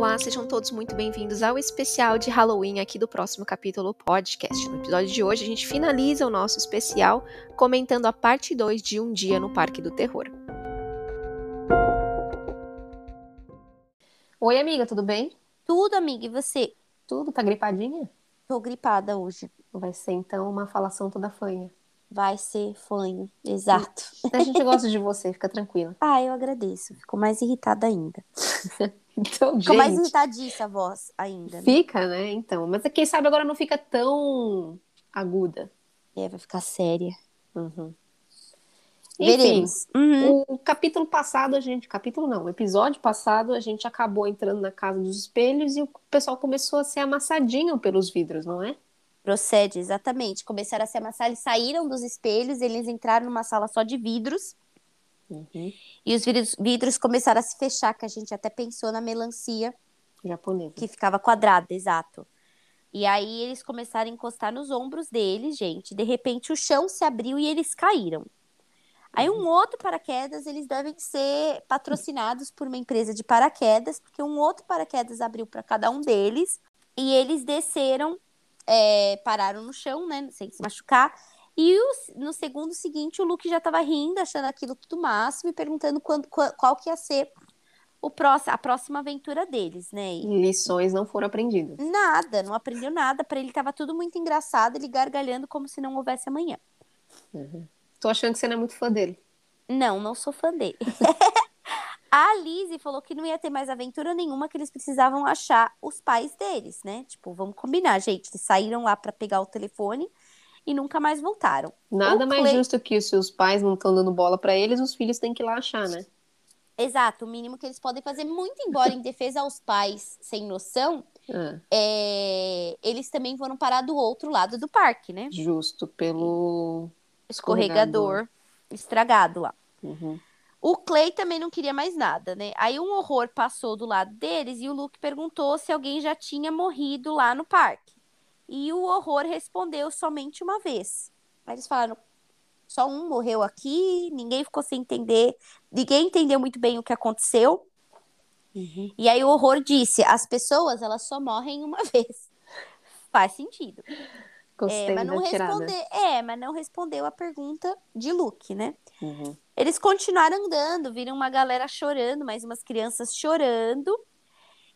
Olá, sejam todos muito bem-vindos ao especial de Halloween aqui do próximo capítulo podcast. No episódio de hoje, a gente finaliza o nosso especial comentando a parte 2 de Um Dia no Parque do Terror. Oi, amiga, tudo bem? Tudo, amiga, e você? Tudo, tá gripadinha? Tô gripada hoje. Vai ser então uma falação toda fanha. Vai ser fanho, exato. A gente gosta de você, fica tranquila. Ah, eu agradeço. Fico mais irritada ainda. Então, Fico mais gente, irritadiça a voz ainda. Né? fica, né? Então, mas quem sabe agora não fica tão aguda. É, vai ficar séria. Uhum. Enfim. Uhum. o capítulo passado, a gente. Capítulo não, o episódio passado, a gente acabou entrando na casa dos espelhos e o pessoal começou a ser amassadinho pelos vidros, não é? Procede, exatamente. Começaram a se amassar, eles saíram dos espelhos, eles entraram numa sala só de vidros. Uhum. E os vidros, vidros começaram a se fechar, que a gente até pensou na melancia, Japonesa. que ficava quadrada, exato. E aí eles começaram a encostar nos ombros deles, gente. De repente o chão se abriu e eles caíram. Aí um outro paraquedas, eles devem ser patrocinados por uma empresa de paraquedas, porque um outro paraquedas abriu para cada um deles e eles desceram, é, pararam no chão, né, sem se machucar. E o- no segundo seguinte, o Luke já estava rindo, achando aquilo tudo máximo e perguntando quando, qual, qual que ia ser o próximo, a próxima aventura deles, né? E Lições não foram aprendidas. Nada, não aprendeu nada. Para ele tava tudo muito engraçado, ele gargalhando como se não houvesse amanhã. Tô achando que você não é muito fã dele. Não, não sou fã dele. A Lizzie falou que não ia ter mais aventura nenhuma, que eles precisavam achar os pais deles, né? Tipo, vamos combinar, gente. Eles saíram lá para pegar o telefone e nunca mais voltaram. Nada O mais Clay- justo que se os pais não estão dando bola pra eles, os filhos têm que ir lá achar, né? Exato, o mínimo que eles podem fazer, muito embora em defesa aos pais sem noção, Ah, é, eles também foram parar do outro lado do parque, né? justo pelo. Escorregador estragado lá. Uhum. O Clay também não queria mais nada, né? Aí um horror passou do lado deles e o Luke perguntou se alguém já tinha morrido lá no parque. E o horror respondeu somente uma vez. Aí eles falaram: só um morreu aqui, ninguém ficou sem entender, ninguém entendeu muito bem o que aconteceu. Uhum. E aí o horror disse: as pessoas elas só morrem uma vez. Faz sentido. Gostei É, mas não respondeu, é, mas não respondeu a pergunta de Luke, né? Uhum. Eles continuaram andando, viram uma galera chorando, mais umas crianças chorando.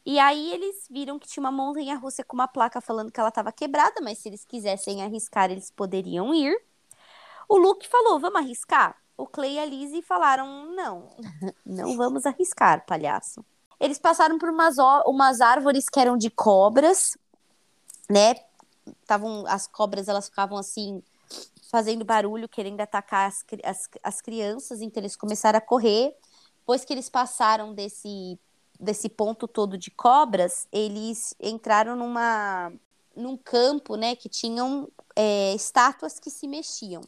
E aí eles viram que tinha uma montanha russa com uma placa falando que ela estava quebrada, mas se eles quisessem arriscar, eles poderiam ir. O Luke falou: "Vamos arriscar?" O Clay e a Lizzie falaram: "Não, não vamos arriscar, palhaço." Eles passaram por umas, umas árvores que eram de cobras, né? Tavam, as cobras elas ficavam assim fazendo barulho, querendo atacar as, as, as crianças, então eles começaram a correr. Depois que eles passaram desse, desse ponto todo de cobras, eles entraram numa, num campo, né, que tinham é, estátuas que se mexiam.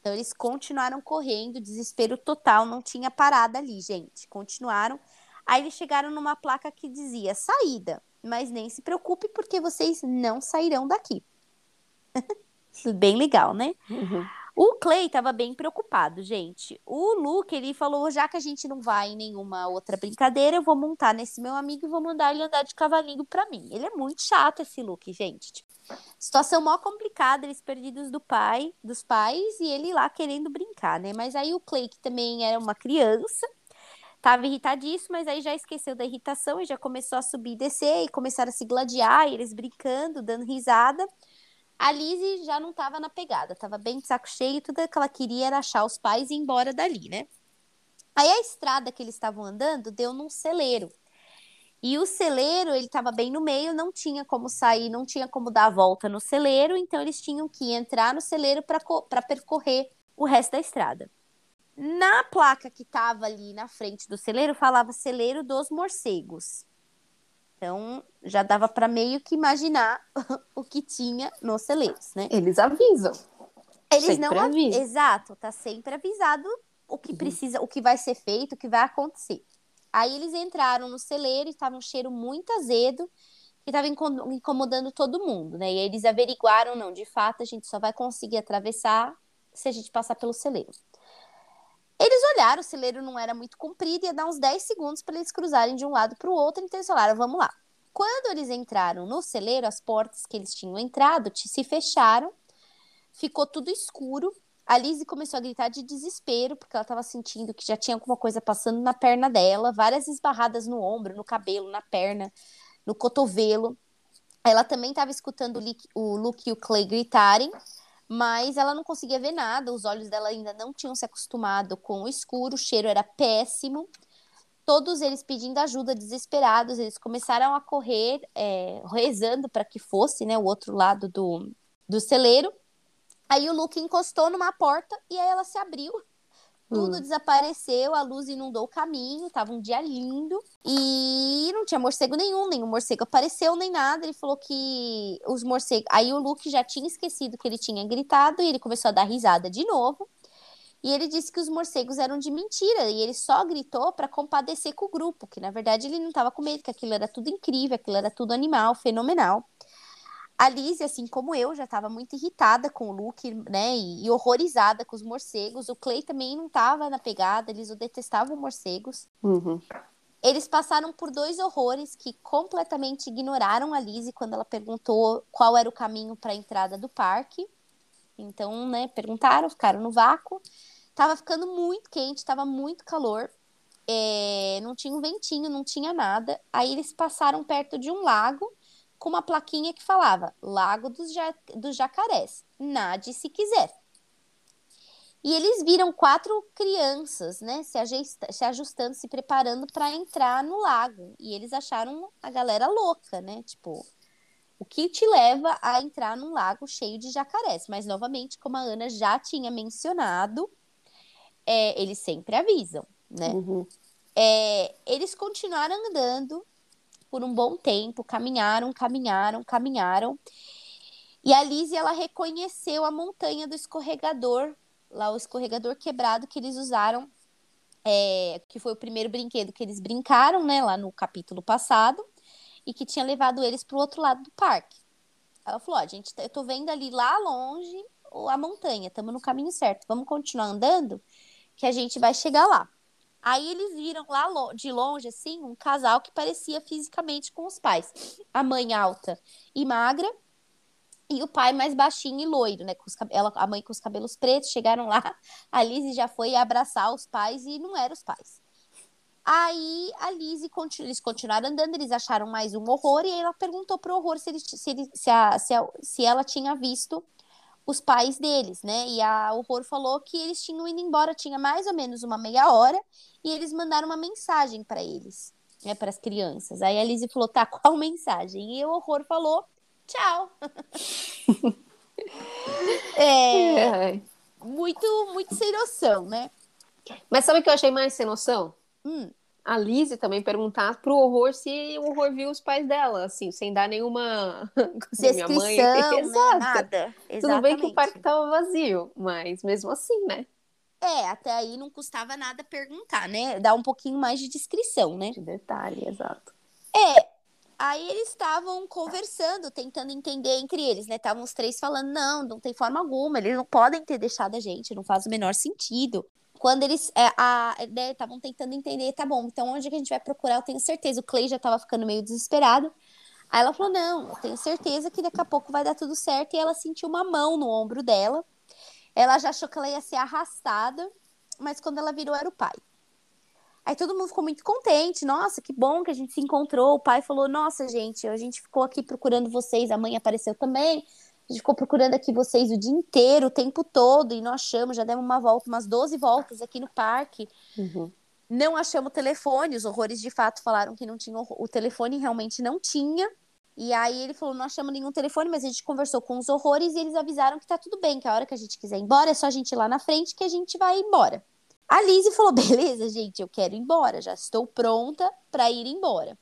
Então eles continuaram correndo, desespero total, não tinha parada ali, gente. Continuaram. Aí eles chegaram numa placa que dizia saída, mas nem se preocupe porque vocês não sairão daqui. Bem legal, né? Uhum. O Clay estava bem preocupado, gente. O Luke, ele falou, já que a gente não vai em nenhuma outra brincadeira, eu vou montar nesse meu amigo e vou mandar ele andar de cavalinho pra mim. Ele é muito chato esse Luke, gente. Tipo, situação mó complicada, eles perdidos do pai, dos pais, e ele lá querendo brincar, né? Mas aí o Clay, que também era uma criança, tava irritadíssimo, mas aí já esqueceu da irritação e já começou a subir e descer, e começaram a se gladiar, e eles brincando, dando risada. A Lizzie já não tava na pegada, tava bem de saco cheio, tudo que ela queria era achar os pais e ir embora dali, né? Aí a estrada que eles estavam andando deu num celeiro. E o celeiro, ele tava bem no meio, não tinha como sair, não tinha como dar a volta no celeiro, então eles tinham que entrar no celeiro para percorrer o resto da estrada. Na placa que tava ali na frente do celeiro, falava celeiro dos morcegos. Então, já dava para meio que imaginar o que tinha nos celeiros, né? Eles avisam. Eles Sempre não avi- avisa. Exato, tá sempre avisado o que Uhum. precisa, o que vai ser feito, o que vai acontecer. Aí eles entraram no celeiro e estava um cheiro muito azedo que estava incomodando todo mundo, né? E aí eles averiguaram, não, de fato a gente só vai conseguir atravessar se a gente passar pelo celeiro. Eles olharam, o celeiro não era muito comprido, ia dar uns 10 segundos para eles cruzarem de um lado para o outro, então eles falaram, vamos lá. Quando eles entraram no celeiro, as portas que eles tinham entrado se fecharam, ficou tudo escuro. A Lizzie começou a gritar de desespero, porque ela estava sentindo que já tinha alguma coisa passando na perna dela, várias esbarradas no ombro, no cabelo, na perna, no cotovelo. Ela também estava escutando o Luke e o Clay gritarem, mas ela não conseguia ver nada, os olhos dela ainda não tinham se acostumado com o escuro, o cheiro era péssimo. Todos eles pedindo ajuda, desesperados, eles começaram a correr, é, rezando para que fosse né, o outro lado do, do celeiro. Aí o Luke encostou numa porta e aí ela se abriu tudo hum. desapareceu, a luz inundou o caminho, tava um dia lindo e não tinha morcego nenhum, nenhum morcego apareceu nem nada. Ele falou que os morcegos. Aí o Luke já tinha esquecido que ele tinha gritado e ele começou a dar risada de novo. E ele disse que os morcegos eram de mentira e ele só gritou para compadecer com o grupo, que na verdade ele não estava com medo, que aquilo era tudo incrível, aquilo era tudo animal, fenomenal. A Lizzie, assim como eu, já estava muito irritada com o Luke, né? E, e, horrorizada com os morcegos. O Clay também não estava na pegada, eles o detestavam morcegos. Uhum. Eles passaram por dois horrores que completamente ignoraram a Lizzie quando ela perguntou qual era o caminho para a entrada do parque. Então, né, perguntaram, ficaram no vácuo. Tava ficando muito quente, tava muito calor. É, não tinha um ventinho, não tinha nada. Aí eles passaram perto de um lago com uma plaquinha que falava Lago dos, ja dos Jacarés, nade se quiser. E eles viram quatro crianças, né, se, se ajustando, se preparando para entrar no lago. E eles acharam a galera louca, né? Tipo, o que te leva a entrar num lago cheio de jacarés? Mas, novamente, como a Ana já tinha mencionado, é, eles sempre avisam, né? Uhum. É, eles continuaram andando por um bom tempo, caminharam, caminharam, caminharam. E a Lizzie, ela reconheceu a montanha do escorregador, lá o escorregador quebrado que eles usaram, é, que foi o primeiro brinquedo que eles brincaram, né, lá no capítulo passado, e que tinha levado eles para o outro lado do parque. Ela falou: Ó, gente, eu tô vendo ali lá longe a montanha, estamos no caminho certo, vamos continuar andando, que a gente vai chegar lá. Aí eles viram lá de longe, assim, um casal que parecia fisicamente com os pais. A mãe alta e magra, e o pai mais baixinho e loiro, né? Com os, ela, a mãe com os cabelos pretos, chegaram lá, a Lizzie já foi abraçar os pais e não eram os pais. Aí a Lizzie, continu, eles continuaram andando, eles acharam mais um horror, e aí ela perguntou pro horror se, ele, se, ele, se, a, se, a, se ela tinha visto os pais deles, né? E a Horror falou que eles tinham ido embora, tinha mais ou menos uma meia hora, e eles mandaram uma mensagem para eles, né, para as crianças. Aí a Lizzie falou: "Tá, qual mensagem?" E o Horror falou: "Tchau". é, é, muito muito sem noção, né? Mas sabe o que eu achei mais sem noção? Hum a Lizzie também perguntar pro horror se o horror viu os pais dela, assim, sem dar nenhuma descrição, minha mãe. Né? nada. Exatamente. Tudo bem que o parque tava vazio, mas mesmo assim, né? É, até aí não custava nada perguntar, né? Dar um pouquinho mais de descrição, né? De detalhe, exato. É, aí eles estavam conversando, tentando entender entre eles, né? Estavam os três falando, não, não tem forma alguma, eles não podem ter deixado a gente, não faz o menor sentido quando eles é, estavam né, tentando entender, tá bom, então onde que a gente vai procurar? Eu tenho certeza. O Clay já estava ficando meio desesperado. Aí ela falou: não, eu tenho certeza que daqui a pouco vai dar tudo certo. E ela sentiu uma mão no ombro dela. Ela já achou que ela ia ser arrastada, mas quando ela virou, era o pai. Aí todo mundo ficou muito contente. Nossa, que bom que a gente se encontrou. O pai falou: Nossa, gente, a gente ficou aqui procurando vocês. A mãe apareceu também. A gente ficou procurando aqui vocês o dia inteiro, o tempo todo, e não achamos, já demos uma volta, umas 12 voltas aqui no parque. Uhum. Não achamos o telefone, os horrores de fato falaram que não tinha o telefone, realmente não tinha. E aí ele falou: não achamos nenhum telefone, mas a gente conversou com os horrores e eles avisaram que tá tudo bem, que a hora que a gente quiser ir embora é só a gente ir lá na frente que a gente vai embora. A Lizzie falou: beleza, gente, eu quero ir embora, já estou pronta para ir embora.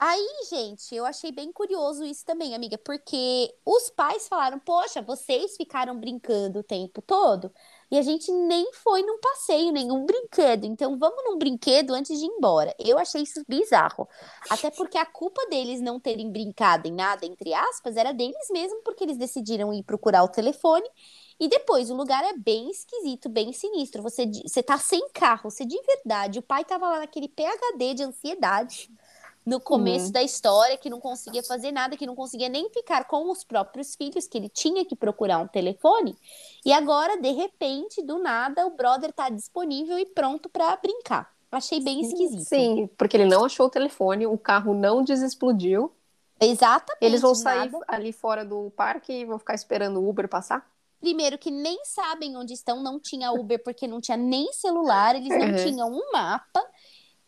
Aí, gente, eu achei bem curioso isso também, amiga, porque os pais falaram: Poxa, vocês ficaram brincando o tempo todo, E a gente nem foi num passeio, nenhum brinquedo. Então vamos num brinquedo antes de ir embora. Eu achei isso bizarro. Até porque a culpa deles não terem brincado em nada, entre aspas, era deles mesmo, porque eles decidiram ir procurar o telefone. E depois, o lugar é bem esquisito, bem sinistro. Você, você tá sem carro, você de verdade. O pai tava lá naquele PHD de ansiedade no começo uhum. da história, que não conseguia fazer nada, que não conseguia nem ficar com os próprios filhos, que ele tinha que procurar um telefone. E agora, de repente, do nada, o brother tá disponível e pronto para brincar. Achei bem esquisito. Sim, porque ele não achou o telefone, o carro não desexplodiu. Exatamente. Eles vão sair nada. ali fora do parque e vão ficar esperando o Uber passar? Primeiro, que nem sabem onde estão, não tinha Uber porque não tinha nem celular, eles não uhum. tinham um mapa.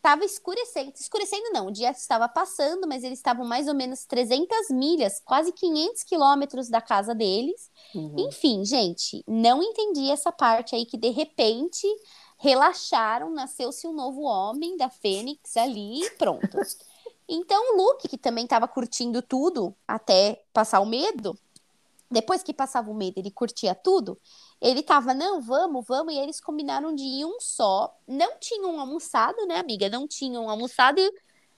Tava escurecendo, escurecendo não, o dia estava passando, mas eles estavam mais ou menos 300 milhas, quase 500 quilômetros da casa deles. Uhum. Enfim, gente, não entendi essa parte aí que de repente relaxaram, nasceu-se um novo homem da Fênix ali e pronto. então o Luke, que também estava curtindo tudo até passar o medo, depois que passava o medo, ele curtia tudo, ele tava, não, vamos, vamos, e eles combinaram de ir um só. Não tinham almoçado, né, amiga? Não tinham almoçado e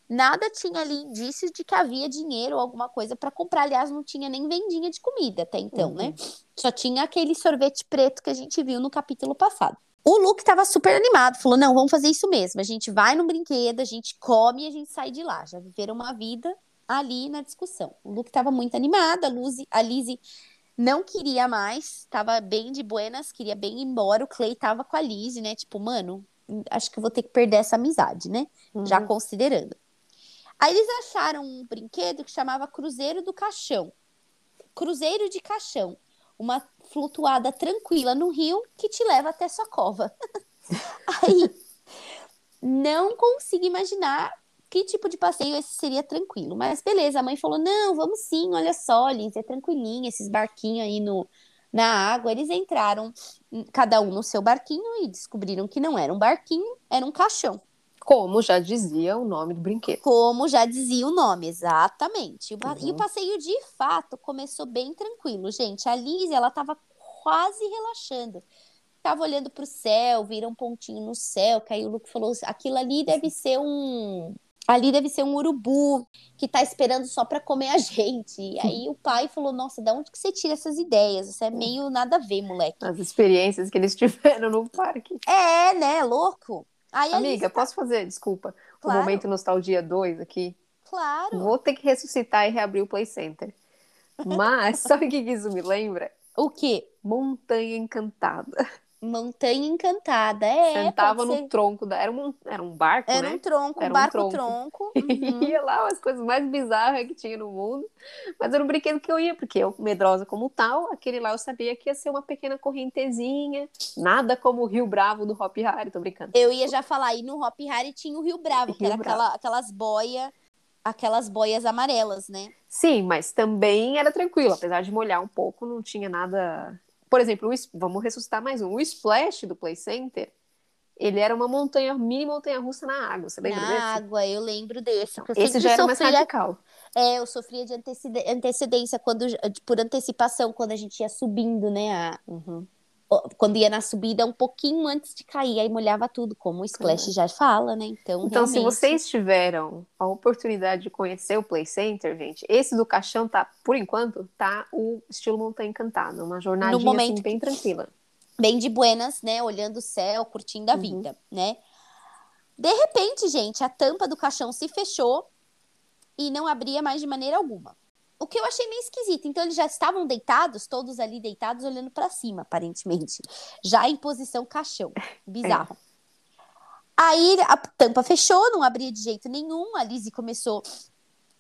nada tinha ali indícios de que havia dinheiro ou alguma coisa para comprar. Aliás, não tinha nem vendinha de comida até então, né? uhum. né? Só tinha aquele sorvete preto que a gente viu no capítulo passado. O Luke estava super animado, falou: não, vamos fazer isso mesmo. A gente vai no brinquedo, a gente come e a gente sai de lá. Já viveram uma vida ali na discussão. O Luke estava muito animado, a, Luzi, a Lizzie não queria mais, tava bem de buenas, queria bem ir embora. O Clay tava com a Liz, né? Tipo, mano, acho que vou ter que perder essa amizade, né? Uhum. Já considerando. Aí eles acharam um brinquedo que chamava Cruzeiro do Caixão. Cruzeiro de Caixão. Uma flutuada tranquila no rio que te leva até sua cova. Aí, não consigo imaginar que tipo de passeio esse seria tranquilo. Mas beleza, a mãe falou: não, vamos sim, olha só, Liz, é tranquilinho, esses barquinhos aí no, na água. Eles entraram, hum, cada um no seu barquinho, e descobriram que não era um barquinho, era um caixão. Como já dizia o nome do brinquedo. Como já dizia o nome, exatamente. Uhum. E o passeio, de fato, começou bem tranquilo, gente. A Liz, ela tava quase relaxando. Tava olhando pro céu, vira um pontinho no céu, aí o Luke falou, aquilo ali deve ser um, ali deve ser um urubu que tá esperando só para comer a gente. E aí o pai falou: Nossa, da onde que você tira essas ideias? Isso é meio nada a ver, moleque. As experiências que eles tiveram no parque. É, né? Louco. Aí, Amiga, tá... posso fazer, desculpa, claro. o momento Nostalgia 2 aqui? Claro. Vou ter que ressuscitar e reabrir o Play Center. Mas, sabe o que isso me lembra? O quê? Montanha Encantada. Montanha Encantada, é. Sentava no ser... tronco da. Era um, era um barco, era né? Um tronco, era um barco tronco. Uhum. ia lá, as coisas mais bizarras que tinha no mundo. Mas era um brinquedo que eu ia, porque eu, medrosa como tal, aquele lá eu sabia que ia ser uma pequena correntezinha. Nada como o Rio Bravo do Hop Harry, tô brincando. Eu ia já falar, aí no Hop Harry tinha o Rio Bravo, Rio que era Bravo. Aquela, aquelas boias aquelas boias amarelas, né? Sim, mas também era tranquilo, apesar de molhar um pouco, não tinha nada por exemplo, o, vamos ressuscitar mais um. O Splash do Play Center, ele era uma montanha, mini montanha russa na água. Você lembra na desse? Na água, eu lembro desse. Esse já era sofria, mais radical. É, eu sofria de antecedência, quando, por antecipação, quando a gente ia subindo, né? A, uhum quando ia na subida, um pouquinho antes de cair, aí molhava tudo, como o Splash já fala, né? Então, então realmente... se vocês tiveram a oportunidade de conhecer o Play Center, gente, esse do caixão tá, por enquanto, tá o estilo Montanha Encantada, uma jornadinha no momento, assim, bem tranquila. Bem de buenas, né? Olhando o céu, curtindo a uhum. vida, né? De repente, gente, a tampa do caixão se fechou e não abria mais de maneira alguma. O que eu achei meio esquisito. Então, eles já estavam deitados, todos ali deitados, olhando para cima, aparentemente. Já em posição caixão. Bizarro. É. Aí a tampa fechou, não abria de jeito nenhum. A Lizzie começou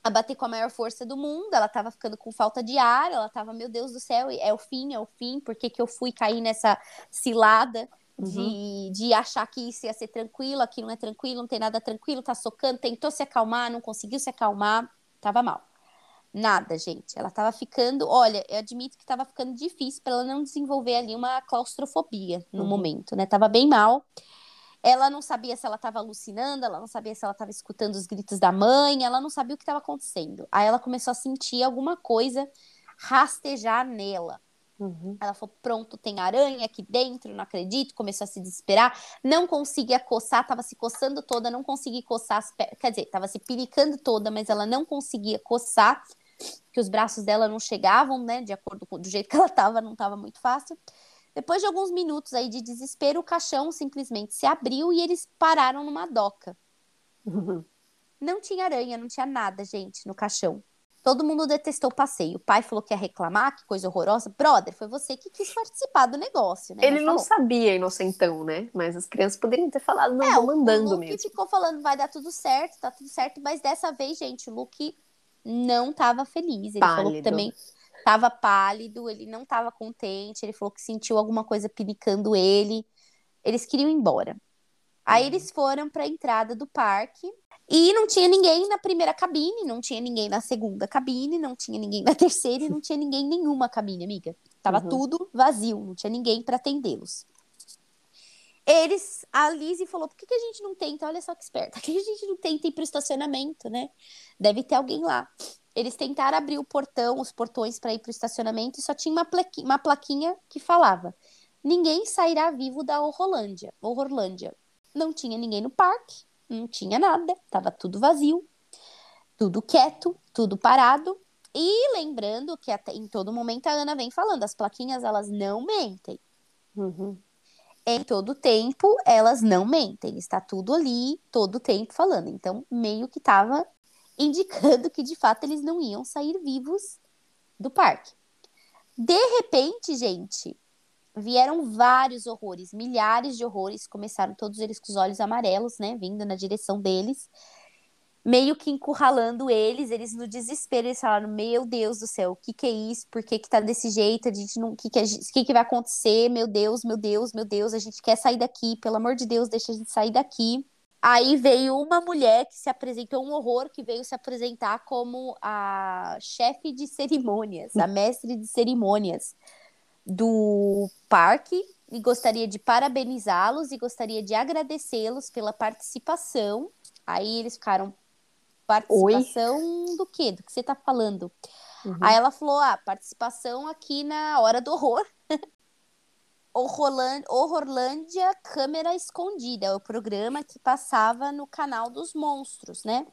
a bater com a maior força do mundo. Ela tava ficando com falta de ar. Ela tava, meu Deus do céu, é o fim, é o fim. Por que, que eu fui cair nessa cilada? De, uhum. de achar que isso ia ser tranquilo, aquilo não é tranquilo, não tem nada tranquilo, tá socando, tentou se acalmar, não conseguiu se acalmar, tava mal. Nada, gente. Ela tava ficando. Olha, eu admito que tava ficando difícil para ela não desenvolver ali uma claustrofobia no uhum. momento, né? Tava bem mal. Ela não sabia se ela estava alucinando, ela não sabia se ela estava escutando os gritos da mãe, ela não sabia o que estava acontecendo. Aí ela começou a sentir alguma coisa rastejar nela. Uhum. Ela falou: pronto, tem aranha aqui dentro, não acredito. Começou a se desesperar, não conseguia coçar, tava se coçando toda, não conseguia coçar as pernas. Quer dizer, tava se piricando toda, mas ela não conseguia coçar, que os braços dela não chegavam, né? De acordo com do jeito que ela tava, não tava muito fácil. Depois de alguns minutos aí de desespero, o caixão simplesmente se abriu e eles pararam numa doca. Uhum. Não tinha aranha, não tinha nada, gente, no caixão. Todo mundo detestou o passeio. O pai falou que ia reclamar, que coisa horrorosa. Brother, foi você que quis participar do negócio, né? Ele Mas não falou. sabia, inocentão, né? Mas as crianças poderiam ter falado, não, É, vou o- mandando o Luke mesmo. ficou falando, vai dar tudo certo, tá tudo certo. Mas dessa vez, gente, o Luke não tava feliz. Ele falou que Pálido. também tava pálido, ele não tava contente. Ele falou que sentiu alguma coisa pinicando ele. Eles queriam ir embora. Aí Uhum. eles foram pra entrada do parque. E não tinha ninguém na primeira cabine, não tinha ninguém na segunda cabine, não tinha ninguém na terceira e não tinha ninguém em nenhuma cabine, amiga. Tava Uhum. tudo vazio, não tinha ninguém pra atendê-los. Eles, a Lizzie falou: por que, que a gente não tenta? Olha só que esperta, por que a gente não tenta ir pro estacionamento, né? Deve ter alguém lá. Eles tentaram abrir o portão, os portões para ir pro estacionamento e só tinha uma, plequi- uma plaquinha que falava: ninguém sairá vivo da Horrorlândia. Horrorlândia. Não tinha ninguém no parque, não tinha nada, tava tudo vazio, tudo quieto, tudo parado. E lembrando que até em todo momento a Ana vem falando, as plaquinhas elas não mentem. Uhum. Em todo tempo elas não mentem, está tudo ali, todo tempo falando. Então, meio que tava indicando que de fato eles não iam sair vivos do parque. De repente, gente, vieram vários horrores, milhares de horrores, começaram todos eles com os olhos amarelos, né, vindo na direção deles, meio que encurralando eles, eles no desespero, eles falaram, meu Deus do céu, o que que é isso, por que que tá desse jeito, a gente não, o que que, gente- que que vai acontecer, meu Deus, meu Deus, meu Deus, a gente quer sair daqui, pelo amor de Deus, deixa a gente sair daqui. Aí veio uma mulher que se apresentou, um horror, que veio se apresentar como a chefe de cerimônias, a mestre de cerimônias do parque e gostaria de parabenizá-los e gostaria de agradecê-los pela participação. Aí eles ficaram participação do quê? Do que você tá falando? Uhum. Aí ela falou: "Ah, participação aqui na hora do horror". Horrorlân- Horrorlândia Câmera Escondida, é o programa que passava no canal dos monstros, né?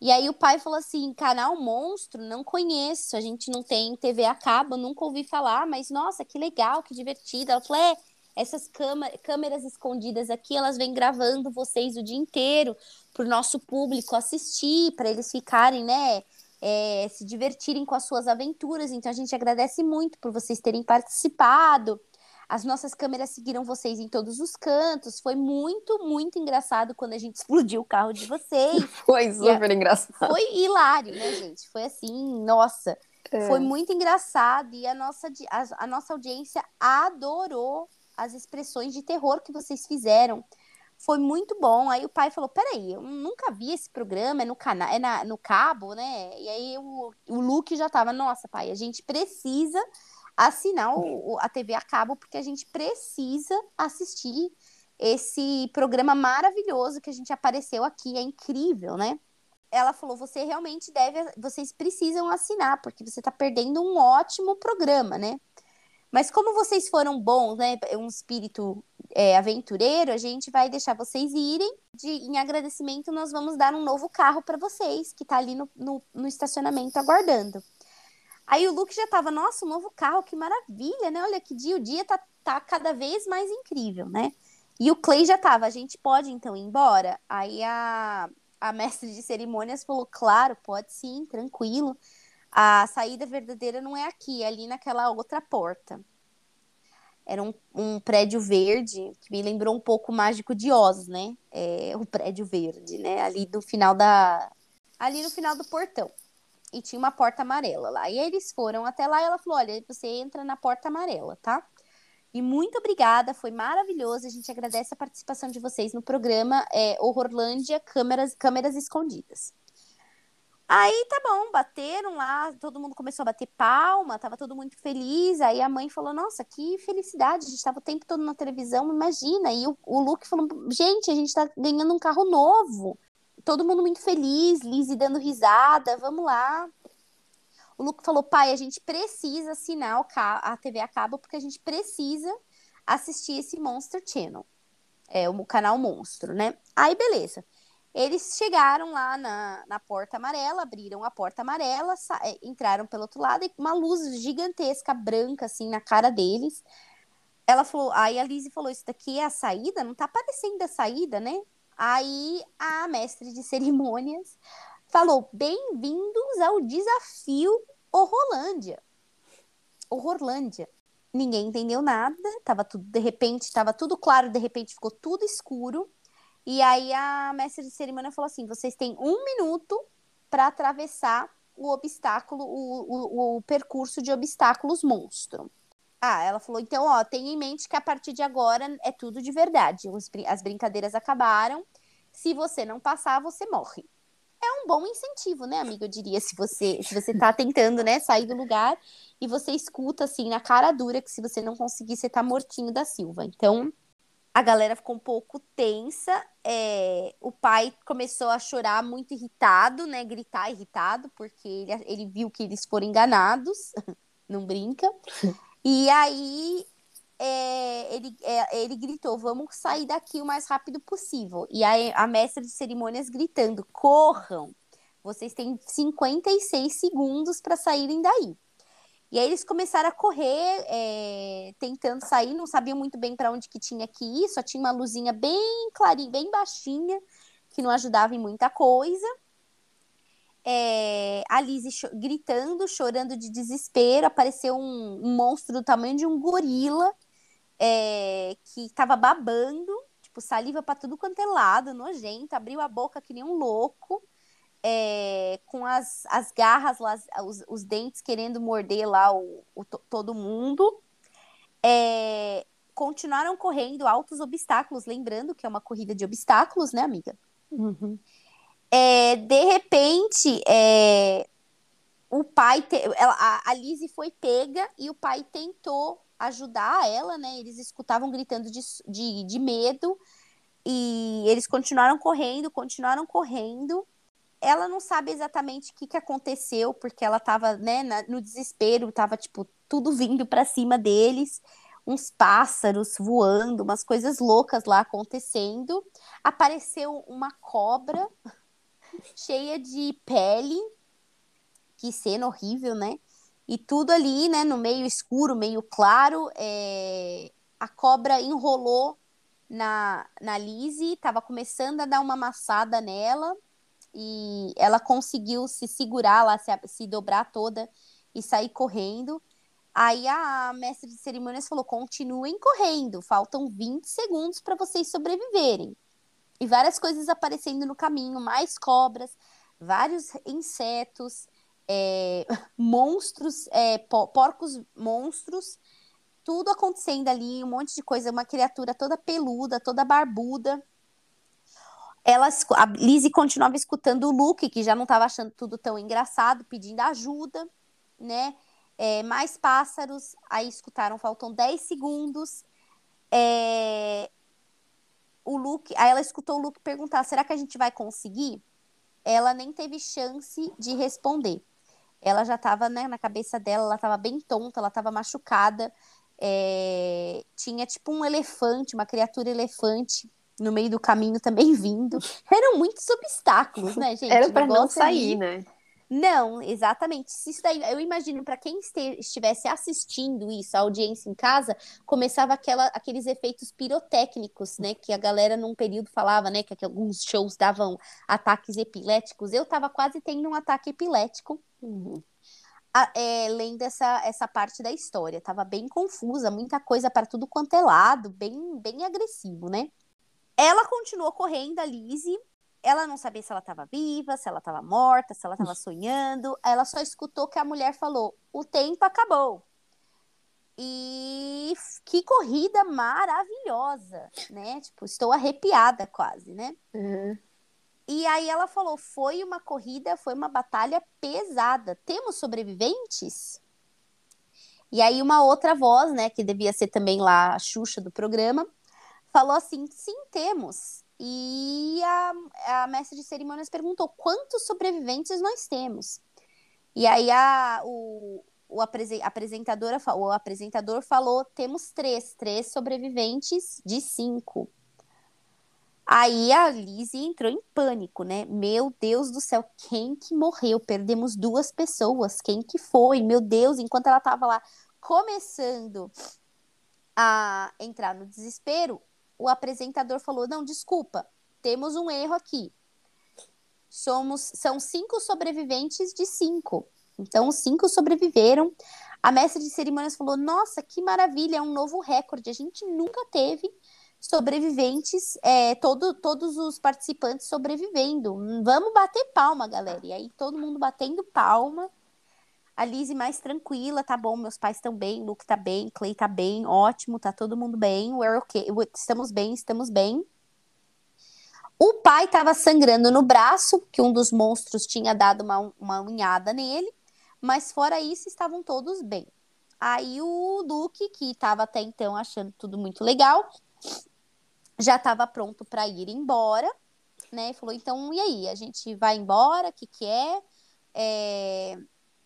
E aí o pai falou assim: canal monstro, não conheço, a gente não tem TV a cabo, nunca ouvi falar, mas nossa, que legal, que divertido. Ela falou: é, essas câmera- câmeras escondidas aqui, elas vêm gravando vocês o dia inteiro para o nosso público assistir, para eles ficarem, né? é, se divertirem com as suas aventuras. Então a gente agradece muito por vocês terem participado. As nossas câmeras seguiram vocês em todos os cantos. Foi muito, muito engraçado quando a gente explodiu o carro de vocês. Foi super engraçado. Foi hilário, né, gente? Foi assim, nossa, É. foi muito engraçado. E a nossa, a, a nossa audiência adorou as expressões de terror que vocês fizeram. Foi muito bom. Aí o pai falou: peraí, eu nunca vi esse programa, é no canal, é na- no cabo, né? E aí o, o Luke já tava, nossa, pai, a gente precisa assinar o- a TV a cabo, porque a gente precisa assistir esse programa maravilhoso que a gente apareceu aqui. É incrível, né? Ela falou: você realmente deve, vocês precisam assinar, porque você tá perdendo um ótimo programa, né? Mas como vocês foram bons, né? Um espírito é, aventureiro, a gente vai deixar vocês irem. De, em agradecimento, nós vamos dar um novo carro para vocês, que tá ali no, no, no estacionamento aguardando. Aí o Luke já tava, nossa, um novo carro, que maravilha, né? Olha que dia, o dia tá, tá cada vez mais incrível, né? E o Clay já tava, a gente pode então ir embora? Aí a, a mestre de cerimônias falou, claro, pode sim, tranquilo. A saída verdadeira não é aqui, é ali naquela outra porta. Era um, um prédio verde que me lembrou um pouco o Mágico de Oz, né? É, o prédio verde, né? Ali do final da. Ali no final do portão. E tinha uma porta amarela lá. E aí eles foram até lá e ela falou: olha, você entra na porta amarela, tá? E muito obrigada, foi maravilhoso. A gente agradece a participação de vocês no programa é, Horrorlândia Câmeras, Câmeras Escondidas. Aí tá bom, bateram lá, todo mundo começou a bater palma, tava todo muito feliz. Aí a mãe falou: Nossa, que felicidade, a gente tava o tempo todo na televisão, imagina. E o, o Luke falou: Gente, a gente tá ganhando um carro novo. Todo mundo muito feliz, Lizzie dando risada, vamos lá. O Luke falou: pai, a gente precisa assinar a TV a cabo porque a gente precisa assistir esse Monster Channel. É o canal Monstro, né? Aí, beleza. Eles chegaram lá na, na porta amarela, abriram a porta amarela, é, entraram pelo outro lado e uma luz gigantesca, branca, assim, na cara deles. Ela falou, aí a Lizzie falou: Isso daqui é a saída? Não tá parecendo a saída, né? Aí a mestre de cerimônias falou: Bem-vindos ao desafio Horrorlândia. Horrorlândia. Ninguém entendeu nada, tava tudo, de repente, estava tudo claro, de repente ficou tudo escuro. E aí a mestre de cerimônia falou assim: vocês têm um minuto para atravessar o obstáculo, o, o, o, percurso de obstáculos monstro. Ah, ela falou: então, ó, tenha em mente que a partir de agora é tudo de verdade. Os, as brincadeiras acabaram. Se você não passar, você morre. É um bom incentivo, né, amiga? Eu diria, se você se você tá tentando, né, sair do lugar e você escuta assim na cara dura que se você não conseguir, você tá mortinho da Silva. Então, a galera ficou um pouco tensa. É, o pai começou a chorar muito irritado, né? Gritar irritado, porque ele, ele viu que eles foram enganados. Não brinca. E aí é, ele, é, ele gritou: vamos sair daqui o mais rápido possível. E aí a mestra de cerimônias gritando: corram! Vocês têm 56 segundos para saírem daí. E aí eles começaram a correr, é, tentando sair, não sabiam muito bem para onde que tinha que ir, só tinha uma luzinha bem clarinha, bem baixinha, que não ajudava em muita coisa. É, a Lizzie cho gritando, chorando de desespero, apareceu um, um, monstro do tamanho de um gorila é, que estava babando, tipo, saliva para tudo quanto é lado, nojento, abriu a boca que nem um louco é, com as, as garras lá, os, os dentes querendo morder lá o, o todo mundo. É, continuaram correndo altos obstáculos, lembrando que é uma corrida de obstáculos, né, amiga? Uhum. É, de repente, é, o pai, te, ela, a, a Lizzie foi pega e o pai tentou ajudar ela, né? Eles escutavam gritando de, de, de medo e eles continuaram correndo, continuaram correndo ela não sabe exatamente o que, que aconteceu, porque ela tava, né, na, no desespero, tava, tipo, tudo vindo para cima deles, uns pássaros voando, umas coisas loucas lá acontecendo. Apareceu uma cobra cheia de pele, que cena horrível, né? E tudo ali, né, no meio escuro, meio claro, é... a cobra enrolou na, na Lizzie, tava começando a dar uma amassada nela, e ela conseguiu se segurar lá, se, se dobrar toda e sair correndo. Aí a mestre de cerimônias falou: continuem correndo, faltam 20 segundos para vocês sobreviverem. E várias coisas aparecendo no caminho mais cobras, vários insetos, é, monstros, é, porcos monstros, tudo acontecendo ali, um monte de coisa, uma criatura toda peluda, toda barbuda ela, a Lizzie continuava escutando o Luke, que já não estava achando tudo tão engraçado, pedindo ajuda, né? É, mais pássaros, aí escutaram, faltam 10 segundos. É, o Luke, aí ela escutou o Luke perguntar: será que a gente vai conseguir? Ela nem teve chance de responder. Ela já estava né, na cabeça dela, ela estava bem tonta, ela estava machucada. É, tinha tipo um elefante, uma criatura elefante no meio do caminho também vindo. Eram muitos obstáculos, né, gente? Era para não sair, ali... né? Não, exatamente. Isso daí, eu imagino para quem estivesse assistindo isso, a audiência em casa, começava aquela, aqueles efeitos pirotécnicos, né? Que a galera num período falava, né? Que, que alguns shows davam ataques epiléticos. Eu tava quase tendo um ataque epilético. Uhum. A, é, lendo essa, essa parte da história. Tava bem confusa, muita coisa para tudo quanto é lado, bem, bem agressivo, né? Ela continuou correndo, a Lizzie. Ela não sabia se ela estava viva, se ela estava morta, se ela estava sonhando. Ela só escutou que a mulher falou: o tempo acabou. E que corrida maravilhosa, né? Tipo, estou arrepiada quase, né? Uhum. E aí ela falou: foi uma corrida, foi uma batalha pesada. Temos sobreviventes? E aí uma outra voz, né, que devia ser também lá a Xuxa do programa, falou assim: sim, temos. E a, a mestre de cerimônias perguntou: quantos sobreviventes nós temos? E aí a, o, o apresentadora, o apresentador falou: temos três, três sobreviventes de cinco. Aí a Lizzie entrou em pânico, né? Meu Deus do céu, quem que morreu? Perdemos duas pessoas. Quem que foi? Meu Deus, enquanto ela tava lá começando a entrar no desespero, o apresentador falou: "Não, desculpa, temos um erro aqui. Somos são cinco sobreviventes de cinco. Então, cinco sobreviveram. A mestre de cerimônias falou: Nossa, que maravilha, é um novo recorde. A gente nunca teve sobreviventes, é, todo, todos os participantes sobrevivendo. Vamos bater palma, galera. E aí, todo mundo batendo palma. A Lizzie mais tranquila, tá bom, meus pais estão bem, Luke tá bem, Clay tá bem, ótimo, tá todo mundo bem, we're okay, estamos bem, estamos bem. O pai tava sangrando no braço, que um dos monstros tinha dado uma, uma unhada nele. Mas fora isso, estavam todos bem. Aí o Luke, que estava até então achando tudo muito legal, já estava pronto para ir embora, né? Falou, então, e aí? A gente vai embora? O que, que é? é?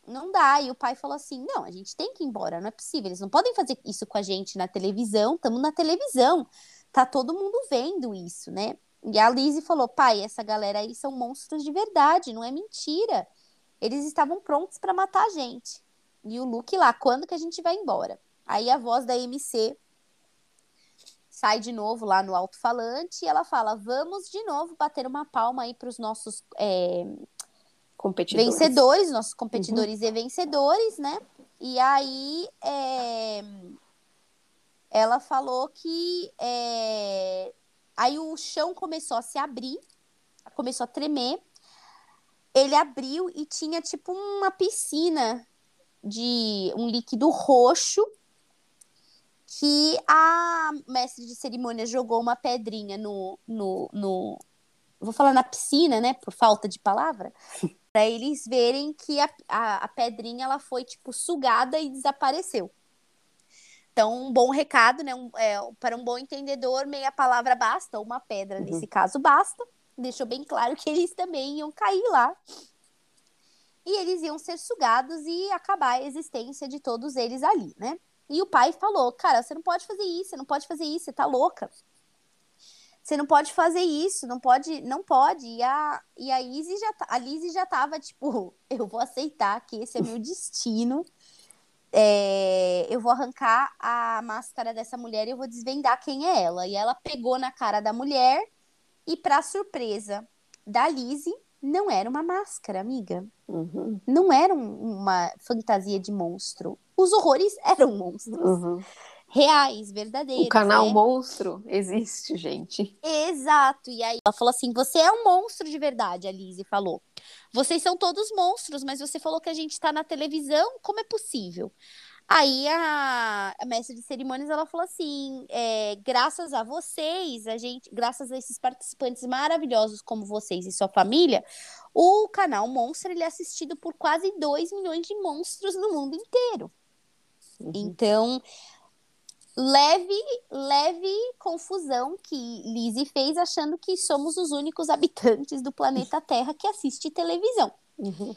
Não dá. E o pai falou assim: não, a gente tem que ir embora, não é possível. Eles não podem fazer isso com a gente na televisão, estamos na televisão. Tá todo mundo vendo isso, né? E a Lizzie falou: pai, essa galera aí são monstros de verdade, não é mentira. Eles estavam prontos para matar a gente. E o Luke lá, quando que a gente vai embora? Aí a voz da MC sai de novo lá no alto-falante e ela fala: vamos de novo bater uma palma aí para os nossos é, competidores. vencedores, nossos competidores uhum. e vencedores, né? E aí é, ela falou que é, aí o chão começou a se abrir, começou a tremer ele abriu e tinha tipo uma piscina de um líquido roxo que a mestre de cerimônia jogou uma pedrinha no, no, no vou falar na piscina, né, por falta de palavra, para eles verem que a, a, a, pedrinha ela foi tipo sugada e desapareceu. Então, um bom recado, né, um, é, para um bom entendedor, meia palavra basta, uma pedra uhum. nesse caso basta deixou bem claro que eles também iam cair lá. E eles iam ser sugados e acabar a existência de todos eles ali, né? E o pai falou: Cara, você não pode fazer isso, você não pode fazer isso, você tá louca. Você não pode fazer isso, não pode, não pode. E a, e a Izzy já, tá, a Lizzie já tava tipo: Eu vou aceitar que esse é meu destino. É, eu vou arrancar a máscara dessa mulher e eu vou desvendar quem é ela. E ela pegou na cara da mulher e, para surpresa da Lizzie, não era uma máscara, amiga. Uhum. Não era um, uma fantasia de monstro. Os horrores eram monstros. Uhum. Reais, verdadeiros. O canal né? Monstro existe, gente. Exato. E aí ela falou assim: você é um monstro de verdade, a Lizzie falou. Vocês são todos monstros, mas você falou que a gente está na televisão. Como é possível? Aí a, a mestre de cerimônias ela falou assim: é, graças a vocês, a gente, graças a esses participantes maravilhosos como vocês e sua família, o canal Monstro ele é assistido por quase 2 milhões de monstros no mundo inteiro. Uhum. Então, leve, leve confusão que Lizzie fez achando que somos os únicos habitantes do planeta Terra que assiste televisão. Uhum.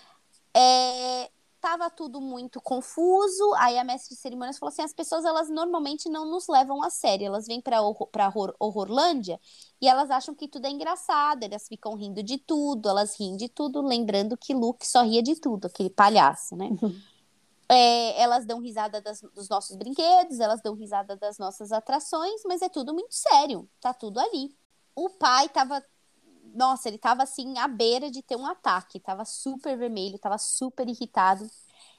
É, tava tudo muito confuso. Aí a mestre de cerimônias falou assim: as pessoas elas normalmente não nos levam a sério, elas vêm para para horror, Horrorlândia e elas acham que tudo é engraçado, elas ficam rindo de tudo, elas riem de tudo, lembrando que Luke só ria de tudo, aquele palhaço, né? Uhum. É, elas dão risada das, dos nossos brinquedos, elas dão risada das nossas atrações, mas é tudo muito sério, tá tudo ali. O pai tava nossa, ele tava assim à beira de ter um ataque, tava super vermelho, tava super irritado.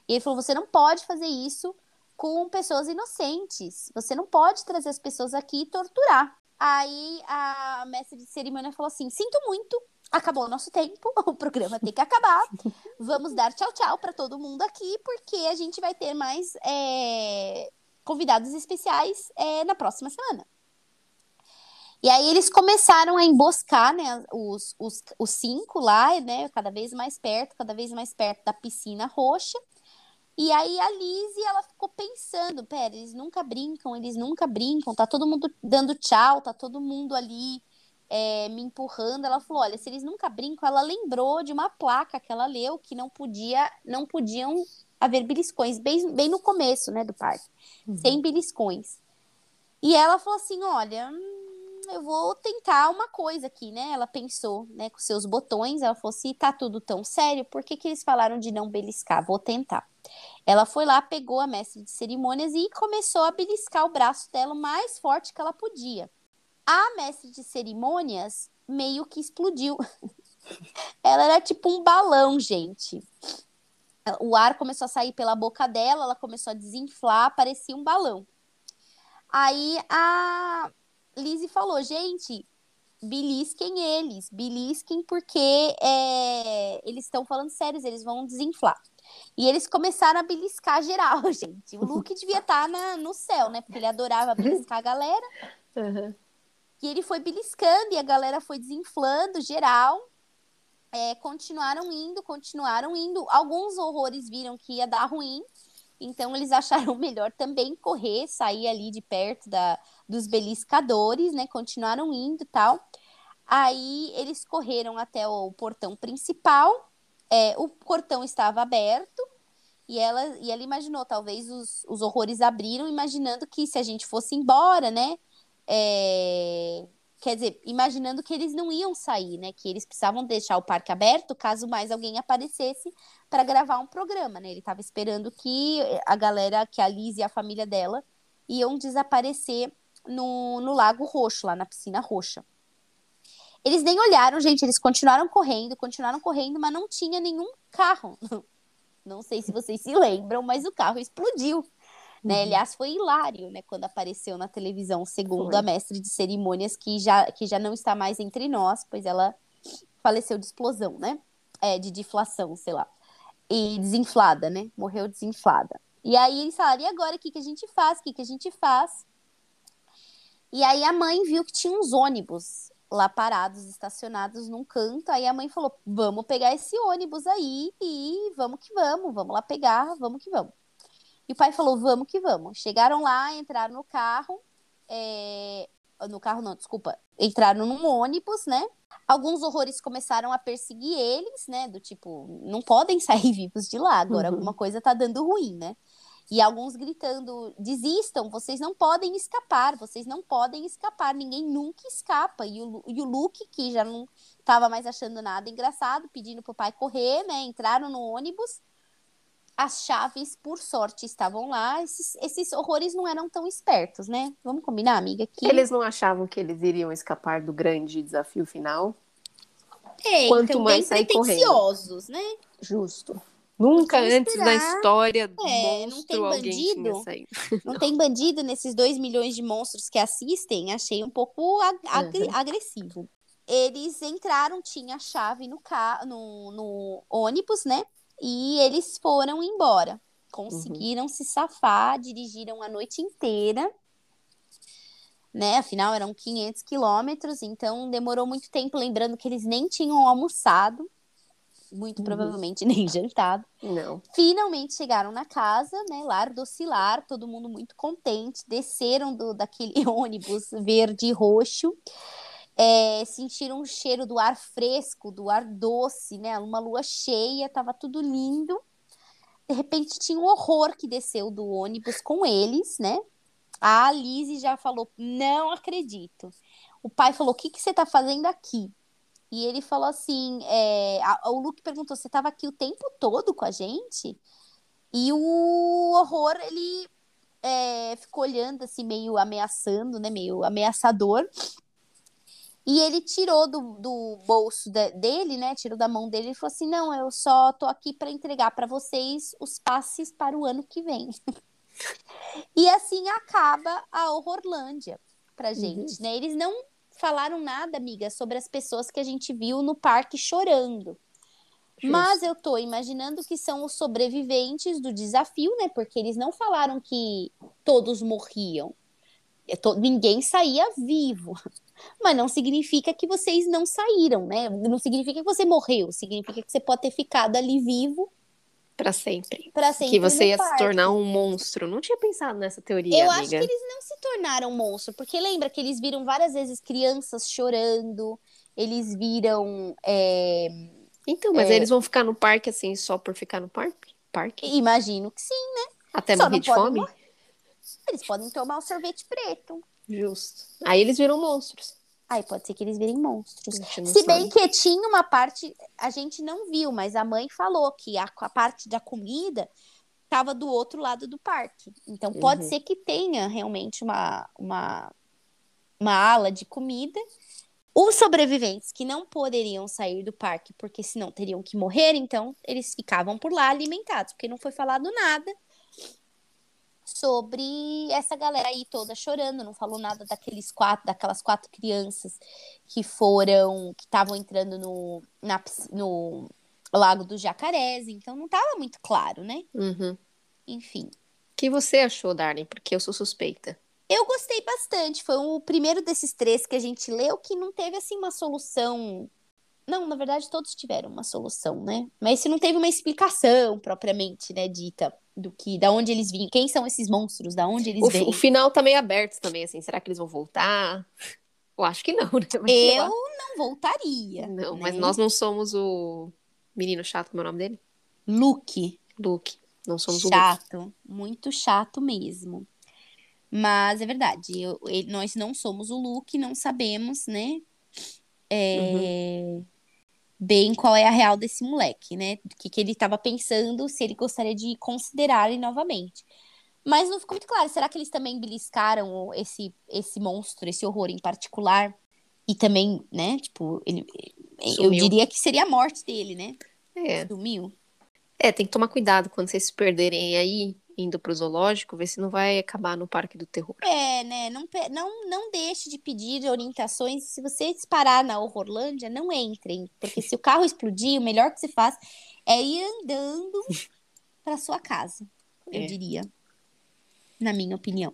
E ele falou: "Você não pode fazer isso com pessoas inocentes. Você não pode trazer as pessoas aqui e torturar". Aí a mestre de cerimônia falou assim: "Sinto muito, acabou o nosso tempo, o programa tem que acabar. Vamos dar tchau tchau para todo mundo aqui, porque a gente vai ter mais é, convidados especiais é, na próxima semana. E aí eles começaram a emboscar, né, os, os, os cinco lá, né, cada vez mais perto, cada vez mais perto da piscina roxa. E aí a Lizzie, ela ficou pensando, pera, eles nunca brincam, eles nunca brincam, tá todo mundo dando tchau, tá todo mundo ali é, me empurrando. Ela falou: olha, se eles nunca brincam, ela lembrou de uma placa que ela leu que não podia, não podiam haver beliscões, bem, bem no começo, né, do parque, uhum. sem beliscões. E ela falou assim: olha, hum, eu vou tentar uma coisa aqui, né? Ela pensou, né, com seus botões. Ela falou: se tá tudo tão sério, por que, que eles falaram de não beliscar? Vou tentar. Ela foi lá, pegou a mestre de cerimônias e começou a beliscar o braço dela o mais forte que ela podia. A mestre de cerimônias meio que explodiu. ela era tipo um balão, gente. O ar começou a sair pela boca dela, ela começou a desinflar, parecia um balão. Aí a Lizzie falou, gente, belisquem eles, belisquem porque é, eles estão falando sérios, eles vão desinflar. E eles começaram a beliscar geral, gente. O Luke devia estar tá no céu, né? Porque ele adorava beliscar a galera. Uhum. E ele foi beliscando e a galera foi desinflando geral. É, continuaram indo, continuaram indo. Alguns horrores viram que ia dar ruim. Então eles acharam melhor também correr, sair ali de perto da, dos beliscadores, né? Continuaram indo tal. Aí eles correram até o portão principal. É, o portão estava aberto e ela, e ela imaginou, talvez os, os horrores abriram, imaginando que se a gente fosse embora, né? É, quer dizer, imaginando que eles não iam sair, né? Que eles precisavam deixar o parque aberto caso mais alguém aparecesse para gravar um programa, né? Ele estava esperando que a galera, que a Liz e a família dela iam desaparecer no, no Lago Roxo, lá na piscina roxa. Eles nem olharam, gente, eles continuaram correndo, continuaram correndo, mas não tinha nenhum carro. Não sei se vocês se lembram, mas o carro explodiu. Né? Uhum. Aliás, foi hilário, né, quando apareceu na televisão, segundo foi. a mestre de cerimônias, que já, que já não está mais entre nós, pois ela faleceu de explosão, né? É, de deflação, sei lá. E desinflada, né? Morreu desinflada. E aí eles falaram, e agora o que, que a gente faz? O que, que a gente faz? E aí a mãe viu que tinha uns ônibus lá parados, estacionados num canto. Aí a mãe falou: vamos pegar esse ônibus aí e vamos que vamos, vamos lá pegar, vamos que vamos. E o pai falou: vamos que vamos. Chegaram lá, entraram no carro. É... No carro, não, desculpa. Entraram num ônibus, né? Alguns horrores começaram a perseguir eles, né? Do tipo, não podem sair vivos de lá, agora uhum. alguma coisa tá dando ruim, né? E alguns gritando: desistam, vocês não podem escapar, vocês não podem escapar, ninguém nunca escapa. E o, e o Luke, que já não estava mais achando nada engraçado, pedindo pro pai correr, né? Entraram no ônibus as chaves, por sorte, estavam lá. Esses, esses horrores não eram tão espertos, né? Vamos combinar, amiga? Que... Eles não achavam que eles iriam escapar do grande desafio final? É, Quanto então, mais sair correndo. né? Justo. Nunca antes na história do é, monstro não tem bandido, Não tem bandido nesses dois milhões de monstros que assistem. Achei um pouco ag uhum. agressivo. Eles entraram, tinha a chave no, ca no, no ônibus, né? E eles foram embora. Conseguiram uhum. se safar, dirigiram a noite inteira. Né? Afinal, eram 500 quilômetros, então demorou muito tempo. Lembrando que eles nem tinham almoçado, muito uhum. provavelmente nem jantado. Não. Finalmente chegaram na casa, né? Lar docilar, todo mundo muito contente. Desceram do, daquele ônibus verde e roxo é, sentiram o cheiro do ar fresco, do ar doce, né? Uma lua cheia, tava tudo lindo. De repente tinha um horror que desceu do ônibus com eles, né? A Alice já falou: Não acredito. O pai falou: O que, que você tá fazendo aqui? E ele falou assim: é, O Luke perguntou: Você tava aqui o tempo todo com a gente? E o horror, ele é, ficou olhando assim, meio ameaçando, né? Meio ameaçador. E ele tirou do, do bolso de, dele, né? Tirou da mão dele e falou assim: Não, eu só tô aqui para entregar para vocês os passes para o ano que vem. e assim acaba a Horrorlândia pra gente, uhum. né? Eles não falaram nada, amiga, sobre as pessoas que a gente viu no parque chorando. Justo. Mas eu tô imaginando que são os sobreviventes do desafio, né? Porque eles não falaram que todos morriam. É ninguém saía vivo. Mas não significa que vocês não saíram, né? Não significa que você morreu, significa que você pode ter ficado ali vivo Pra sempre. Pra sempre que você ia se parque. tornar um monstro. Não tinha pensado nessa teoria, Eu amiga. acho que eles não se tornaram monstro, porque lembra que eles viram várias vezes crianças chorando, eles viram. é, Então, mas É. eles vão ficar no parque assim só por ficar no parque? Parque? Imagino que sim, Até só morrer de fome? morrer. eles podem tomar o sorvete preto. Justo. Aí eles viram monstros. Aí pode ser que eles virem monstros. Se bem sabe. que tinha uma parte, a gente não viu, mas a mãe falou que a, a parte da comida estava do outro lado do parque. Então pode Uhum. ser que tenha realmente uma, uma, uma ala de comida. Os sobreviventes que não poderiam sair do parque, porque senão teriam que morrer, então eles ficavam por lá alimentados, porque não foi falado nada sobre essa galera aí toda chorando, não falou nada daqueles quatro, daquelas quatro crianças que foram, que estavam entrando no, na, no Lago dos Jacarés, então não estava muito claro, né? Uhum. O Enfim. que você achou, Darling? Porque eu sou suspeita. Eu gostei bastante. Foi o primeiro desses três que a gente leu que não teve assim uma solução. Não, na verdade todos tiveram uma solução, né? Mas se não teve uma explicação propriamente, né, dita do que, da onde eles vinham, quem são esses monstros, da onde eles O, vêm. o final tá meio aberto também, assim. Será que eles vão voltar? Eu acho que não, né? Mas Eu não voltaria. Não, né? mas nós não somos o menino chato, como é o nome dele? Luke, Luke. Não somos o Luke. chato, muito chato mesmo. Mas é verdade, eu- ele- nós não somos o Luke, não sabemos, né? é, Bem qual é a real desse moleque, né? O que, que ele estava pensando, se ele gostaria de considerar ele novamente. Mas não ficou muito claro. Será que eles também beliscaram esse, esse monstro, esse horror em particular? E também, né? Tipo, ele, eu diria que seria a morte dele, né? É. Sumiu. É, tem que tomar cuidado quando vocês se perderem aí, indo pro zoológico, ver se não vai acabar no Parque do Terror. É, né? Não, não, não deixe de pedir orientações. Se vocês parar na Horrorlândia, não entrem. Porque se o carro explodir, o melhor que se faz é ir andando para sua casa, eu É. diria. Na minha opinião.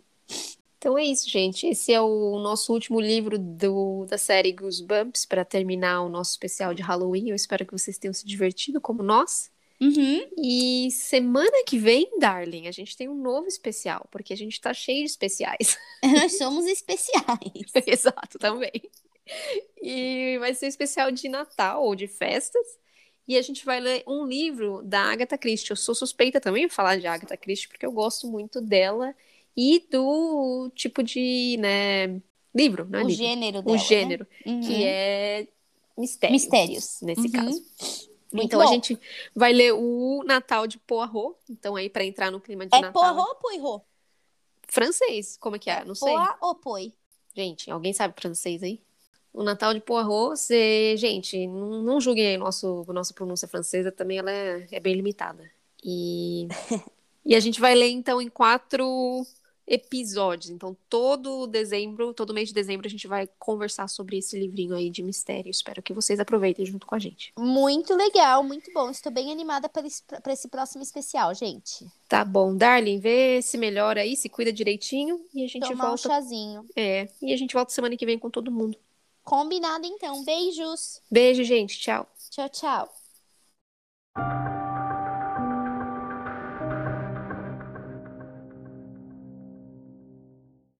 Então é isso, gente. Esse é o nosso último livro do, da série Goosebumps para terminar o nosso especial de Halloween. Eu espero que vocês tenham se divertido como nós. Uhum. E semana que vem, Darling, a gente tem um novo especial, porque a gente tá cheio de especiais. Nós somos especiais. Exato, também. E vai ser um especial de Natal ou de festas. E a gente vai ler um livro da Agatha Christie. Eu sou suspeita também de falar de Agatha Christie, porque eu gosto muito dela e do tipo de, né, livro, né? o livro. gênero O dela. gênero, né? Uhum. que é mistério. Mistérios. Nesse Uhum. caso. Muito então bom. a gente vai ler o Natal de Poirot. Então aí para entrar no clima de É Natal. porro ou poirot? Francês, como é que é? Não sei. Poa ou poi? Gente, alguém sabe francês aí? O Natal de Poirot, você... gente, não, não julguem aí nosso, nossa pronúncia francesa, também ela é, é bem limitada. E... e a gente vai ler, então, em quatro episódios. Então, todo dezembro, todo mês de dezembro, a gente vai conversar sobre esse livrinho aí de mistério. Espero que vocês aproveitem junto com a gente. Muito legal, muito bom. Estou bem animada para esse, pra esse próximo especial, gente. Tá bom, Darling, vê se melhora aí, se cuida direitinho e a gente Tomar um volta. chazinho. É, e a gente volta semana que vem com todo mundo. Combinado então. Beijos. Beijo, gente. Tchau. Tchau, tchau.